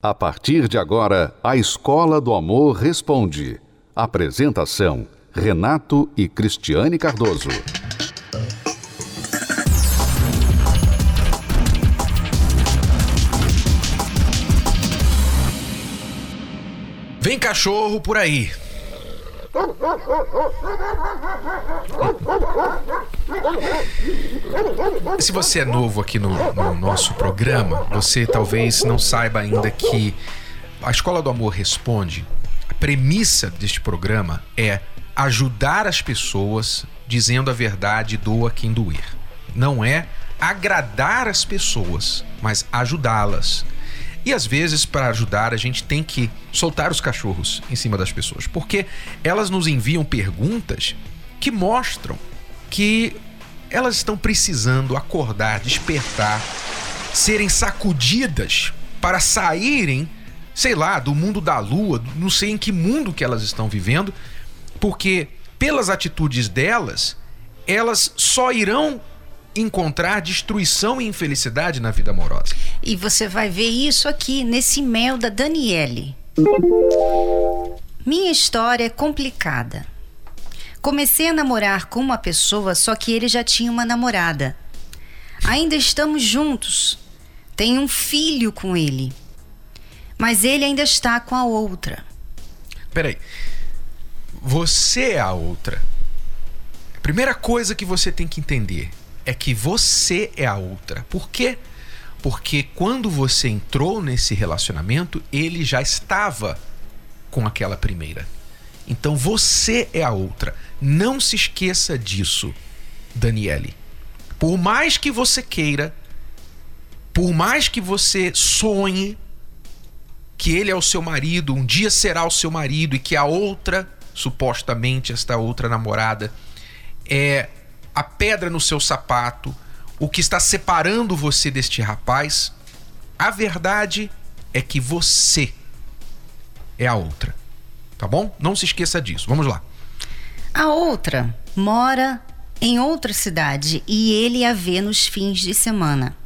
A partir de agora, a Escola do Amor Responde. Apresentação: Renato e Cristiane Cardoso. Vem cachorro por aí. Se você é novo aqui no, no, nosso programa, você talvez não saiba ainda que a Escola do Amor Responde. A premissa deste programa é ajudar as pessoas dizendo a verdade, doa quem doer. Não é agradar as pessoas, mas ajudá-las. E às vezes, para ajudar, a gente tem que soltar os cachorros em cima das pessoas, porque elas nos enviam perguntas que mostram que elas estão precisando acordar, despertar, serem sacudidas para saírem, sei lá, do mundo da lua, não sei em que mundo que elas estão vivendo, porque pelas atitudes delas, elas só irão encontrar destruição e infelicidade na vida amorosa. E você vai ver isso aqui nesse e-mail da Daniele. Minha história é complicada. Comecei a namorar com uma pessoa, só que ele já tinha uma namorada. Ainda estamos juntos. Tenho um filho com ele. Mas ele ainda está com a outra. Peraí. Você é a outra. A primeira coisa que você tem que entender é que você é a outra. Por quê? Porque quando você entrou nesse relacionamento, ele já estava com aquela primeira. Então você é a outra. Não se esqueça disso, Daniele. Por mais que você queira, por mais que você sonhe que ele é o seu marido, um dia será o seu marido e que a outra, supostamente esta outra namorada, é a pedra no seu sapato, o que está separando você deste rapaz, a verdade é que você é a outra. Tá bom? Não se esqueça disso. Vamos lá. A outra mora em outra cidade e ele a vê nos fins de semana.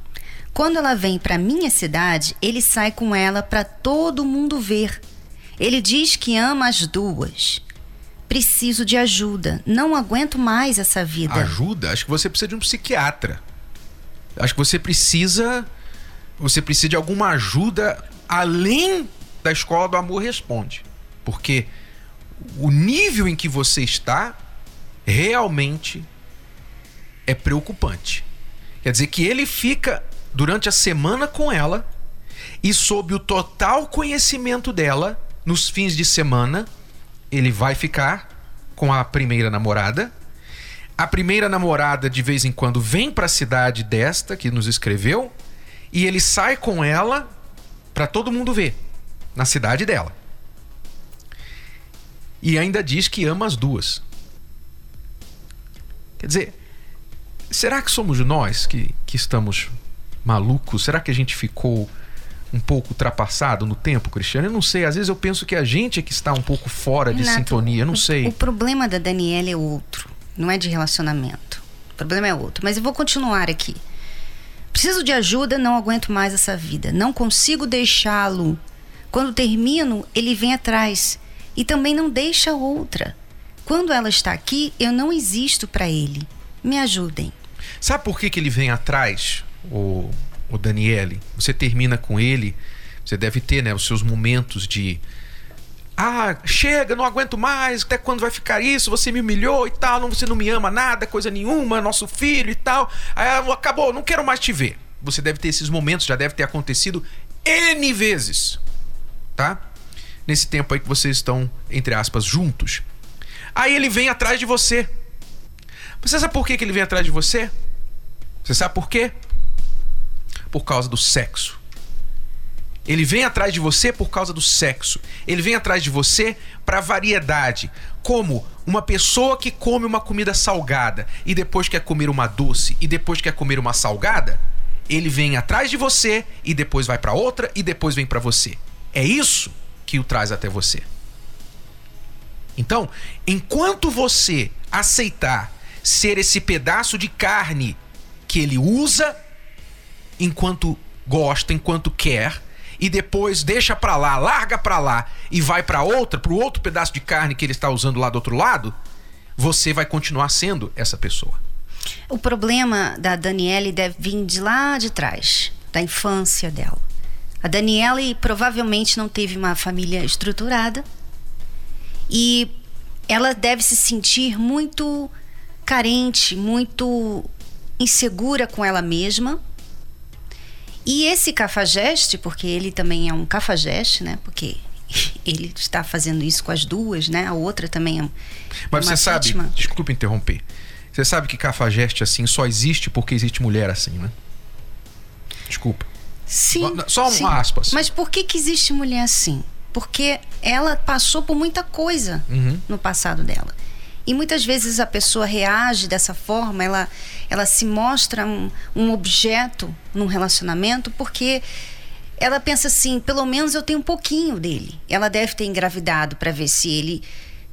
Quando ela vem para minha cidade, ele sai com ela para todo mundo ver. Ele diz que ama as duas preciso de ajuda. Não aguento mais essa vida. Ajuda? Acho que você precisa de um psiquiatra. Acho que você precisa. Você precisa de alguma ajuda além da escola do amor responde. Porque o nível em que você está realmente é preocupante. Quer dizer que ele fica durante a semana com ela e sob o total conhecimento dela nos fins de semana ele vai ficar com a primeira namorada. A primeira namorada de vez em quando vem para a cidade desta que nos escreveu e ele sai com ela para todo mundo ver na cidade dela. E ainda diz que ama as duas. Quer dizer, será que somos nós que, que estamos malucos? Será que a gente ficou um pouco ultrapassado no tempo, Cristiano? Eu não sei. Às vezes eu penso que a gente é que está um pouco fora de sintonia. Eu não sei. O problema da Daniela é outro. Não é de relacionamento. O problema é outro. Mas eu vou continuar aqui. Preciso de ajuda, não aguento mais essa vida. Não consigo deixá-lo. Quando termino, ele vem atrás. E também não deixa outra. Quando ela está aqui, eu não existo para ele. Me ajudem. Sabe por que, que ele vem atrás, o o Daniele, você termina com ele, você deve ter né, os seus momentos de. Ah, chega, não aguento mais, até quando vai ficar isso? Você me humilhou e tal, não, você não me ama nada, coisa nenhuma, nosso filho e tal. Aí, acabou, não quero mais te ver. Você deve ter esses momentos, já deve ter acontecido N vezes, tá? Nesse tempo aí que vocês estão, entre aspas, juntos. Aí ele vem atrás de você. Você sabe por que, ele vem atrás de você? Você sabe por quê? por causa do sexo. Ele vem atrás de você por causa do sexo. Ele vem atrás de você para variedade. Como uma pessoa que come uma comida salgada e depois quer comer uma doce e depois quer comer uma salgada, ele vem atrás de você e depois vai para outra e depois vem para você. É isso que o traz até você. Então, enquanto você aceitar ser esse pedaço de carne que ele usa enquanto gosta, enquanto quer, e depois deixa pra lá, larga pra lá e vai pra outra, pro outro pedaço de carne que ele está usando lá do outro lado, você vai continuar sendo essa pessoa. O problema da Daniele deve vir de lá de trás, da infância dela. A Daniele provavelmente não teve uma família estruturada e ela deve se sentir muito carente, muito insegura com ela mesma. E esse cafajeste, porque ele também é um cafajeste, né? Porque ele está fazendo isso com as duas, né? A outra também é Mas você sabe, vítima. desculpa interromper. Você sabe que cafajeste assim só existe porque existe mulher assim, né? Desculpa. Sim. Só um aspas. Mas por que, que existe mulher assim? Porque ela passou por muita coisa Uhum. no passado dela. E muitas vezes a pessoa reage dessa forma, ela, ela se mostra um, um objeto num relacionamento porque ela pensa assim: pelo menos eu tenho um pouquinho dele. Ela deve ter engravidado para ver se ele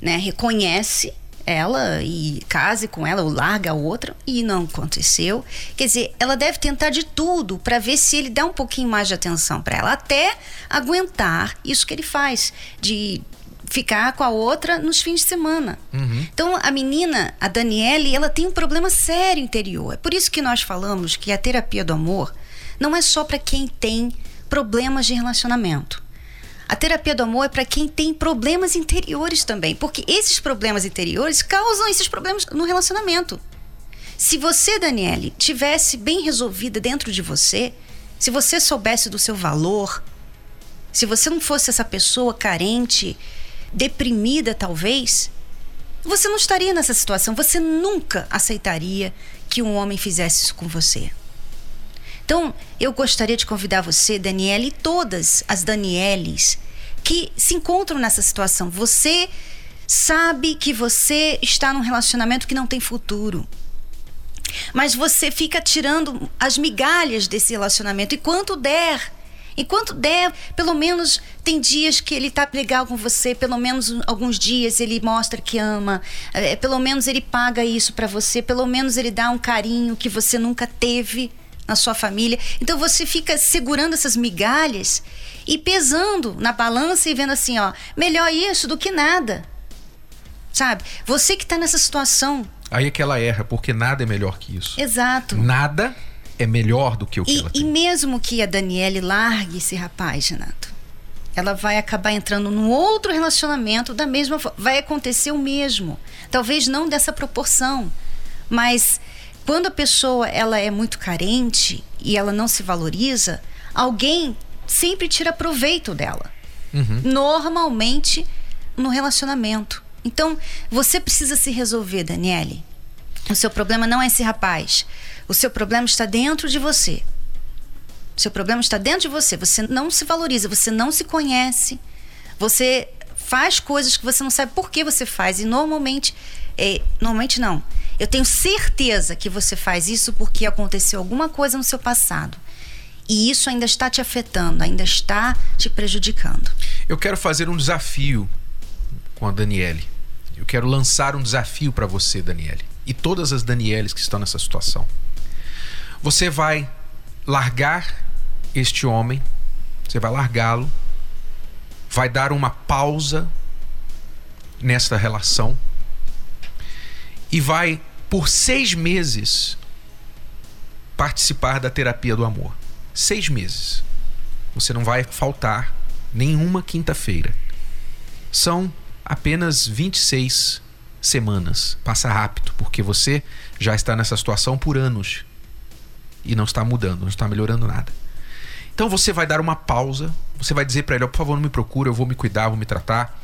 né, reconhece ela e case com ela ou larga a outra e não aconteceu. Quer dizer, ela deve tentar de tudo para ver se ele dá um pouquinho mais de atenção para ela, até aguentar isso que ele faz de ficar com a outra nos fins de semana. Então a menina, a Daniele, ela tem um problema sério interior. É por isso que nós falamos que a terapia do amor não é só para quem tem problemas de relacionamento. A terapia do amor é para quem tem problemas interiores também, porque esses problemas interiores causam esses problemas no relacionamento. Se você, Daniele, tivesse bem resolvida dentro de você, se você soubesse do seu valor, se você não fosse essa pessoa carente, deprimida talvez, você não estaria nessa situação. Você nunca aceitaria que um homem fizesse isso com você. Então, eu gostaria de convidar você, Daniela, e todas as Danieles que se encontram nessa situação. Você sabe que você está num relacionamento que não tem futuro. Mas você fica tirando as migalhas desse relacionamento. E quanto der, enquanto der, pelo menos tem dias que ele tá legal com você, pelo menos alguns dias ele mostra que ama, é, pelo menos ele paga isso para você, pelo menos ele dá um carinho que você nunca teve na sua família. Então você fica segurando essas migalhas e pesando na balança e vendo assim, ó, melhor isso do que nada. Sabe? Você que tá nessa situação. Aí é que ela erra, porque nada é melhor que isso. Exato. Nada é melhor do que o que E, ela e tem. mesmo que a Daniele largue esse rapaz, Renato, ela vai acabar entrando num outro relacionamento da mesma forma. Vai acontecer o mesmo. Talvez não dessa proporção, mas quando a pessoa ela é muito carente e ela não se valoriza, alguém sempre tira proveito dela. Normalmente no relacionamento. Então, você precisa se resolver, Daniele. O seu problema não é esse rapaz. O seu problema está dentro de você. O seu problema está dentro de você. Você não se valoriza, você não se conhece. Você faz coisas que você não sabe por que você faz. E normalmente, é, normalmente não. Eu tenho certeza que você faz isso porque aconteceu alguma coisa no seu passado. E isso ainda está te afetando, ainda está te prejudicando. Eu quero fazer um desafio com a Daniele. Eu quero lançar um desafio para você, Daniele. E todas as Danieles que estão nessa situação. Você vai largar este homem, você vai largá-lo, vai dar uma pausa nesta relação e vai, por seis meses, participar da terapia do amor. Seis meses. Você não vai faltar nenhuma quinta-feira. São apenas 26 semanas. Passa rápido, porque você já está nessa situação por anos e não está mudando, não está melhorando nada. Então você vai dar uma pausa, você vai dizer para ele, ó, por favor, não me procure, eu vou me cuidar, vou me tratar.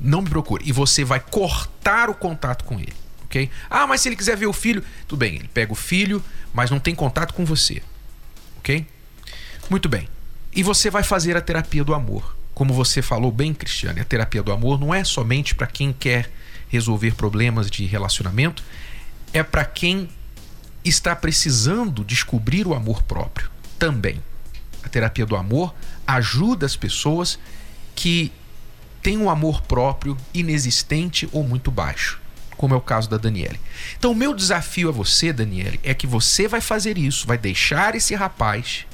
Não me procure. E você vai cortar o contato com ele, ok? Ah, mas se ele quiser ver o filho, tudo bem, ele pega o filho, mas não tem contato com você, ok? Muito bem. E você vai fazer a terapia do amor. Como você falou bem, Cristiane, a terapia do amor não é somente para quem quer resolver problemas de relacionamento, é para quem está precisando descobrir o amor próprio também. A terapia do amor ajuda as pessoas que têm um amor próprio inexistente ou muito baixo, como é o caso da Daniele. Então, o meu desafio a você, Daniele, é que você vai fazer isso, vai deixar esse rapaz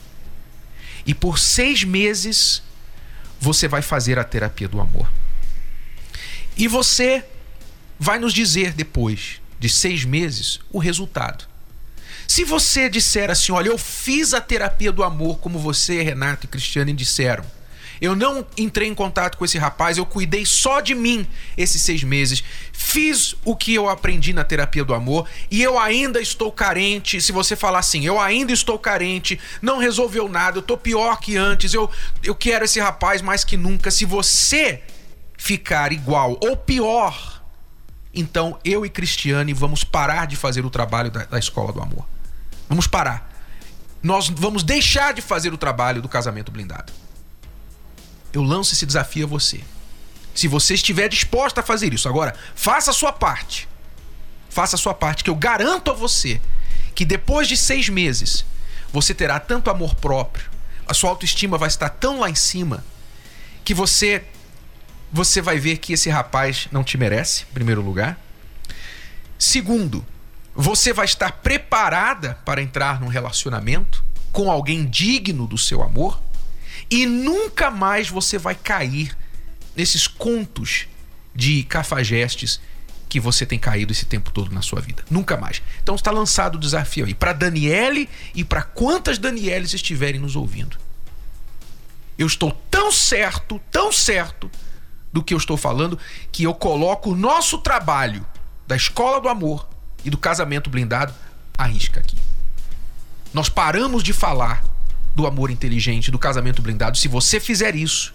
E por seis meses você vai fazer a terapia do amor. E você vai nos dizer depois de seis meses o resultado. Se você disser assim, olha, eu fiz a terapia do amor como você, Renato e Cristiane disseram, eu não entrei em contato com esse rapaz, eu cuidei só de mim esses seis meses. Fiz o que eu aprendi na terapia do amor e eu ainda estou carente. Se você falar assim, eu ainda estou carente, não resolveu nada, eu estou pior que antes, eu, eu quero esse rapaz mais que nunca. Se você ficar igual ou pior, então eu e Cristiane vamos parar de fazer o trabalho da, da escola do amor. Vamos parar. Nós vamos deixar de fazer o trabalho do casamento blindado eu lanço esse desafio a você. Se você estiver disposta a fazer isso, agora, faça a sua parte. Faça a sua parte, que eu garanto a você que depois de seis meses você terá tanto amor próprio, a sua autoestima vai estar tão lá em cima que você você vai ver que esse rapaz não te merece, em primeiro lugar. Segundo, você vai estar preparada para entrar num relacionamento com alguém digno do seu amor. E nunca mais você vai cair nesses contos de cafajestes que você tem caído esse tempo todo na sua vida. Nunca mais. Então está lançado o desafio aí para Daniele e para quantas Danieles estiverem nos ouvindo. Eu estou tão certo, tão certo do que eu estou falando, que eu coloco o nosso trabalho da escola do amor e do casamento blindado à risca aqui. Nós paramos de falar do amor inteligente, do casamento blindado, se você fizer isso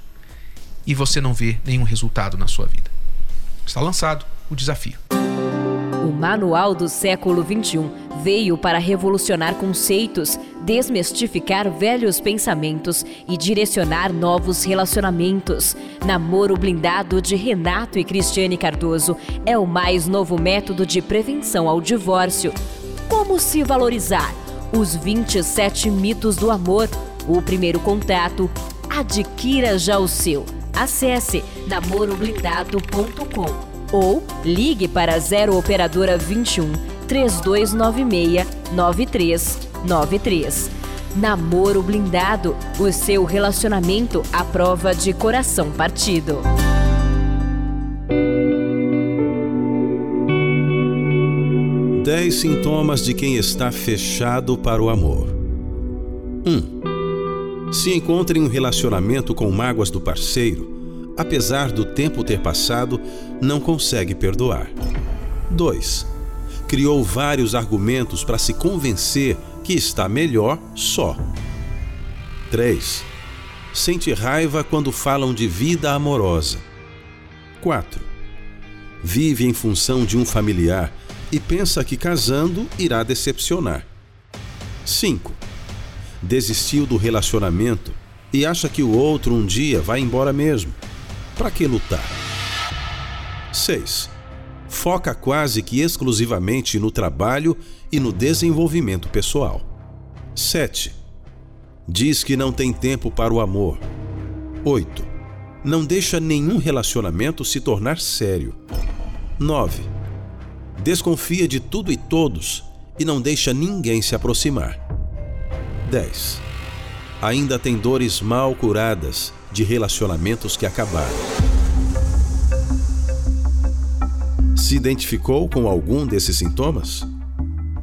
e você não vê nenhum resultado na sua vida. Está lançado o desafio. O Manual do Século XXI veio para revolucionar conceitos, desmistificar velhos pensamentos e direcionar novos relacionamentos. Namoro Blindado de Renato e Cristiane Cardoso é o mais novo método de prevenção ao divórcio. Como se valorizar? Os 27 mitos do amor. O primeiro contato. Adquira já o seu. Acesse namoroblindado.com ou ligue para 0 operadora 21 3296 9393. Namoro Blindado, o seu relacionamento à prova de coração partido. 10 sintomas de quem está fechado para o amor. 1. Se encontra em um relacionamento com mágoas do parceiro, apesar do tempo ter passado, não consegue perdoar. 2. Criou vários argumentos para se convencer que está melhor só. 3. Sente raiva quando falam de vida amorosa. 4. Vive em função de um familiar e pensa que casando irá decepcionar. 5. Desistiu do relacionamento e acha que o outro um dia vai embora mesmo. Para que lutar? 6. Foca quase que exclusivamente no trabalho e no desenvolvimento pessoal. 7. Diz que não tem tempo para o amor. 8. Não deixa nenhum relacionamento se tornar sério. 9 desconfia de tudo e todos e não deixa ninguém se aproximar. 10. Ainda tem dores mal curadas de relacionamentos que acabaram. Se identificou com algum desses sintomas?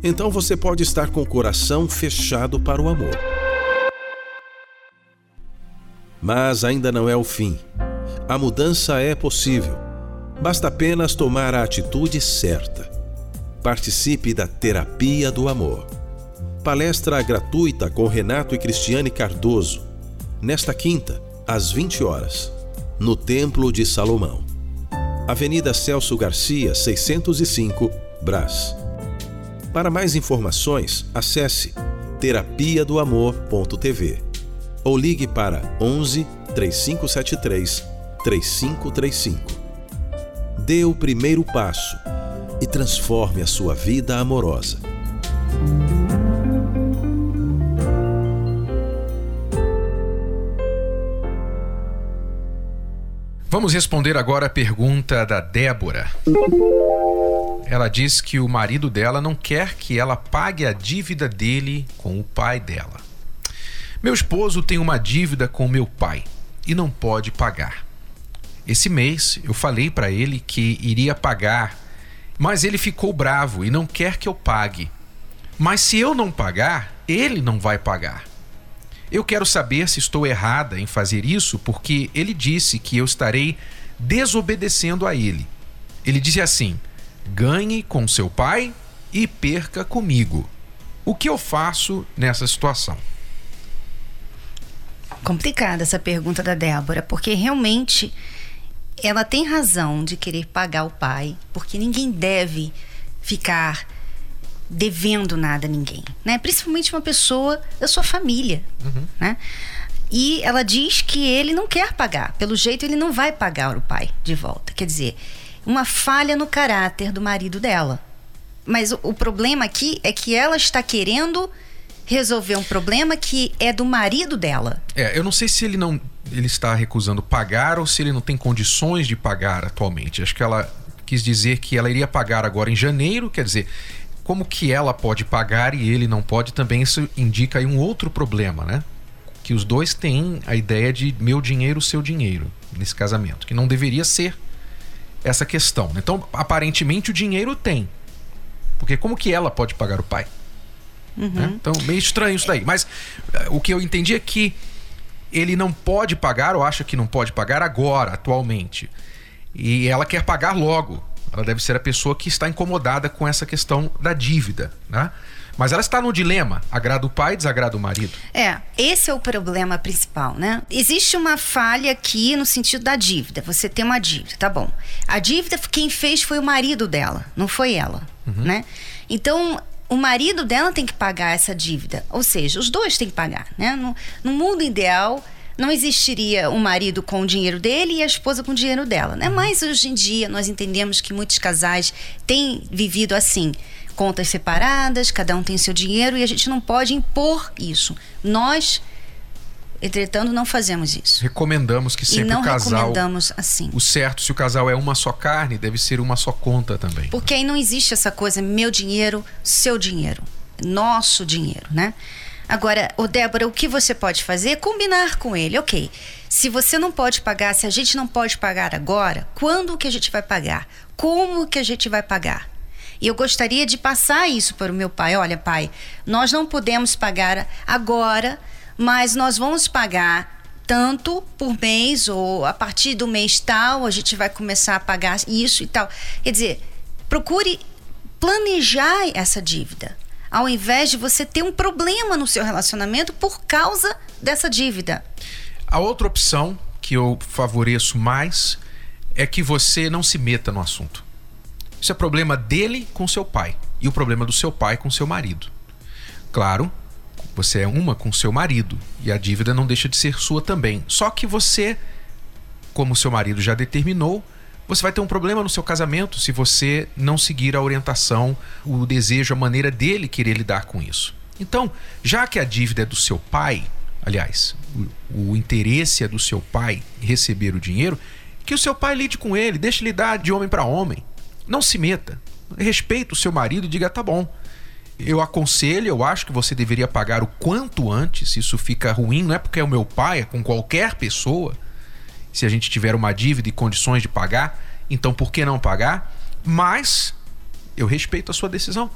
Então você pode estar com o coração fechado para o amor. Mas ainda não é o fim. A mudança é possível Basta apenas tomar a atitude certa. Participe da Terapia do Amor. Palestra gratuita com Renato e Cristiane Cardoso, nesta quinta, às 20 horas, no Templo de Salomão. Avenida Celso Garcia, 605, Brás. Para mais informações, acesse terapia do amor.tv ou ligue para 11 3573 3535 dê o primeiro passo e transforme a sua vida amorosa. Vamos responder agora a pergunta da Débora. Ela diz que o marido dela não quer que ela pague a dívida dele com o pai dela. Meu esposo tem uma dívida com meu pai e não pode pagar. Esse mês eu falei para ele que iria pagar, mas ele ficou bravo e não quer que eu pague. Mas se eu não pagar, ele não vai pagar. Eu quero saber se estou errada em fazer isso porque ele disse que eu estarei desobedecendo a ele. Ele disse assim: ganhe com seu pai e perca comigo. O que eu faço nessa situação? Complicada essa pergunta da Débora, porque realmente ela tem razão de querer pagar o pai, porque ninguém deve ficar devendo nada a ninguém, né? Principalmente uma pessoa da sua família, uhum. né? E ela diz que ele não quer pagar. Pelo jeito, ele não vai pagar o pai de volta. Quer dizer, uma falha no caráter do marido dela. Mas o, o problema aqui é que ela está querendo resolver um problema que é do marido dela. É, eu não sei se ele não ele está recusando pagar ou se ele não tem condições de pagar atualmente. Acho que ela quis dizer que ela iria pagar agora em janeiro, quer dizer, como que ela pode pagar e ele não pode, também isso indica aí um outro problema, né? Que os dois têm a ideia de meu dinheiro, seu dinheiro nesse casamento, que não deveria ser essa questão. Então, aparentemente o dinheiro tem. Porque como que ela pode pagar o pai? Uhum. Né? Então, meio estranho isso daí. Mas eh, o que eu entendi é que ele não pode pagar ou acha que não pode pagar agora, atualmente. E ela quer pagar logo. Ela deve ser a pessoa que está incomodada com essa questão da dívida, né? Mas ela está no dilema: agrada o pai, desagrada o marido. É, esse é o problema principal, né? Existe uma falha aqui no sentido da dívida. Você tem uma dívida, tá bom. A dívida, quem fez foi o marido dela, não foi ela, uhum. né? Então, o marido dela tem que pagar essa dívida. Ou seja, os dois têm que pagar, né? No, no mundo ideal, não existiria o marido com o dinheiro dele e a esposa com o dinheiro dela, né? Mas hoje em dia nós entendemos que muitos casais têm vivido assim, contas separadas, cada um tem seu dinheiro e a gente não pode impor isso. Nós Entretanto, não fazemos isso. Recomendamos que sempre o casal. Recomendamos assim. O certo, se o casal é uma só carne, deve ser uma só conta também. Porque aí não existe essa coisa, meu dinheiro, seu dinheiro, nosso dinheiro, né? Agora, o Débora, o que você pode fazer é combinar com ele. Ok, se você não pode pagar, se a gente não pode pagar agora, quando que a gente vai pagar? Como que a gente vai pagar? E eu gostaria de passar isso para o meu pai. Olha, pai, nós não podemos pagar agora, mas nós vamos pagar tanto por mês ou a partir do mês tal a gente vai começar a pagar isso e tal. Quer dizer, procure planejar essa dívida ao invés de você ter um problema no seu relacionamento por causa dessa dívida. A outra opção que eu favoreço mais é que você não se meta no assunto. Isso é problema dele com seu pai e o problema do seu pai com seu marido. Claro, você é uma com seu marido e a dívida não deixa de ser sua também. Só que você, como seu marido já determinou, você vai ter um problema no seu casamento se você não seguir a orientação, o desejo, a maneira dele querer lidar com isso. Então, já que a dívida é do seu pai, aliás, o, o interesse é do seu pai receber o dinheiro, que o seu pai lide com ele, deixe ele dar de homem para homem. Não se meta. Respeita o seu marido e diga: tá bom. Eu aconselho, eu acho que você deveria pagar o quanto antes. Isso fica ruim, não é porque é o meu pai, é com qualquer pessoa se a gente tiver uma dívida e condições de pagar, então por que não pagar? Mas eu respeito a sua decisão.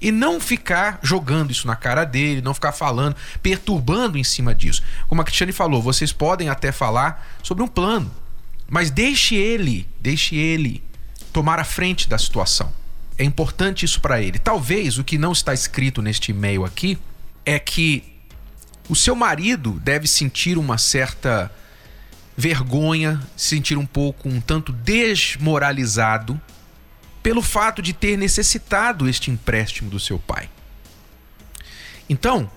E não ficar jogando isso na cara dele, não ficar falando, perturbando em cima disso. Como a Cristiane falou, vocês podem até falar sobre um plano, mas deixe ele, deixe ele tomar a frente da situação. É importante isso para ele. Talvez o que não está escrito neste e-mail aqui é que o seu marido deve sentir uma certa vergonha, se sentir um pouco, um tanto desmoralizado pelo fato de ter necessitado este empréstimo do seu pai. Então,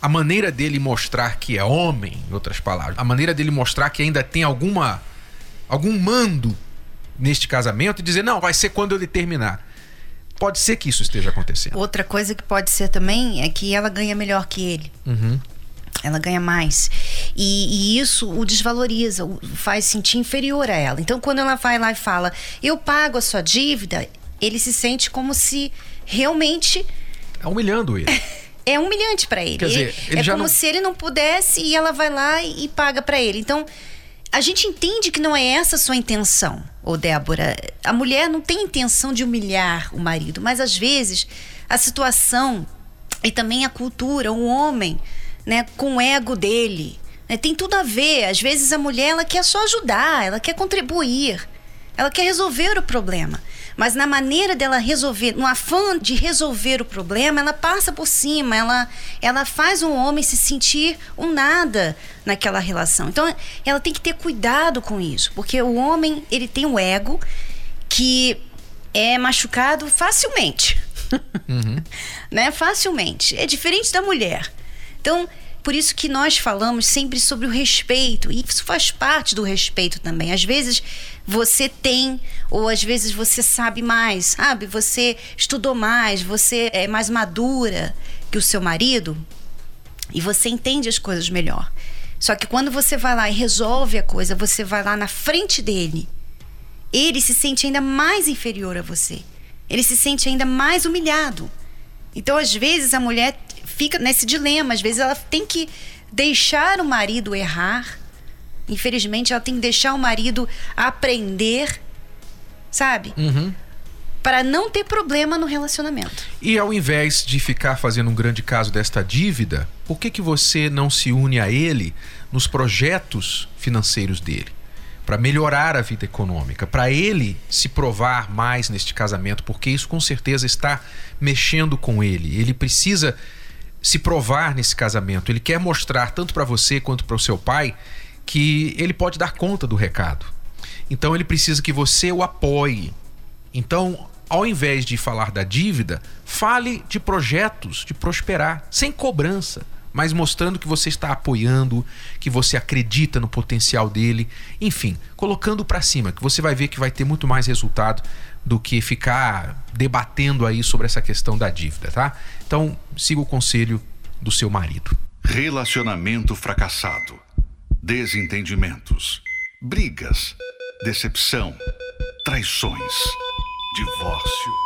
a maneira dele mostrar que é homem, em outras palavras, a maneira dele mostrar que ainda tem alguma algum mando neste casamento e dizer não, vai ser quando ele terminar. Pode ser que isso esteja acontecendo. Outra coisa que pode ser também é que ela ganha melhor que ele. Uhum ela ganha mais. E, e, isso o desvaloriza, o faz sentir inferior a ela. Então, quando ela vai lá e fala, eu pago a sua dívida, ele se sente como se realmente. Tá humilhando ele. é humilhante para ele. Quer dizer, ele é como não- se ele não pudesse e ela vai lá e, e paga para ele. Então, a gente entende que não é essa a sua intenção, ô Débora. A mulher não tem intenção de humilhar o marido, mas às vezes a situação e também a cultura, o homem, né, com o ego dele, né, tem tudo a ver. Às vezes a mulher ela quer só ajudar, ela quer contribuir, ela quer resolver o problema. Mas na maneira dela resolver, no afã de resolver o problema, ela passa por cima, ela, ela faz o homem se sentir um nada naquela relação. Então, ela tem que ter cuidado com isso, porque o homem, ele tem um ego que é machucado facilmente. né? Facilmente. É diferente da mulher. Então, por isso que nós falamos sempre sobre o respeito. E isso faz parte do respeito também. Às vezes você tem, ou às vezes você sabe mais, sabe? Você estudou mais, você é mais madura que o seu marido e você entende as coisas melhor. Só que quando você vai lá e resolve a coisa, você vai lá na frente dele, ele se sente ainda mais inferior a você. Ele se sente ainda mais humilhado. Então, às vezes, a mulher fica nesse dilema. Às vezes, ela tem que deixar o marido errar. Infelizmente, ela tem que deixar o marido aprender, sabe? Para não ter problema no relacionamento. E ao invés de ficar fazendo um grande caso desta dívida, por que, que você não se une a ele nos projetos financeiros dele? Para melhorar a vida econômica, para ele se provar mais neste casamento, porque isso com certeza está mexendo com ele. Ele precisa se provar nesse casamento. Ele quer mostrar tanto para você quanto para o seu pai que ele pode dar conta do recado. Então ele precisa que você o apoie. Então, ao invés de falar da dívida, fale de projetos de prosperar, sem cobrança, mas mostrando que você está apoiando, que você acredita no potencial dele, enfim, colocando para cima, que você vai ver que vai ter muito mais resultado do que ficar debatendo aí sobre essa questão da dívida, tá? Então, siga o conselho do seu marido. Relacionamento fracassado. Desentendimentos. Brigas. Decepção. Traições. Divórcio.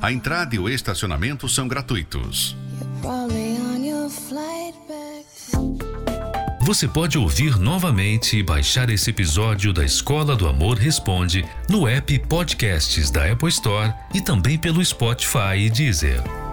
A entrada e o estacionamento são gratuitos. Você pode ouvir novamente e baixar esse episódio da Escola do Amor Responde no app Podcasts da Apple Store e também pelo Spotify e Deezer.